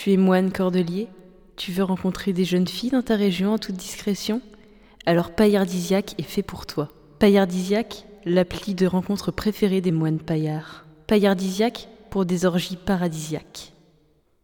Tu es moine cordelier Tu veux rencontrer des jeunes filles dans ta région en toute discrétion? Alors Paillardisiaque est fait pour toi. Paillardisiaque, l'appli de rencontre préférée des moines paillards. Paillardisiaque pour des orgies paradisiaques.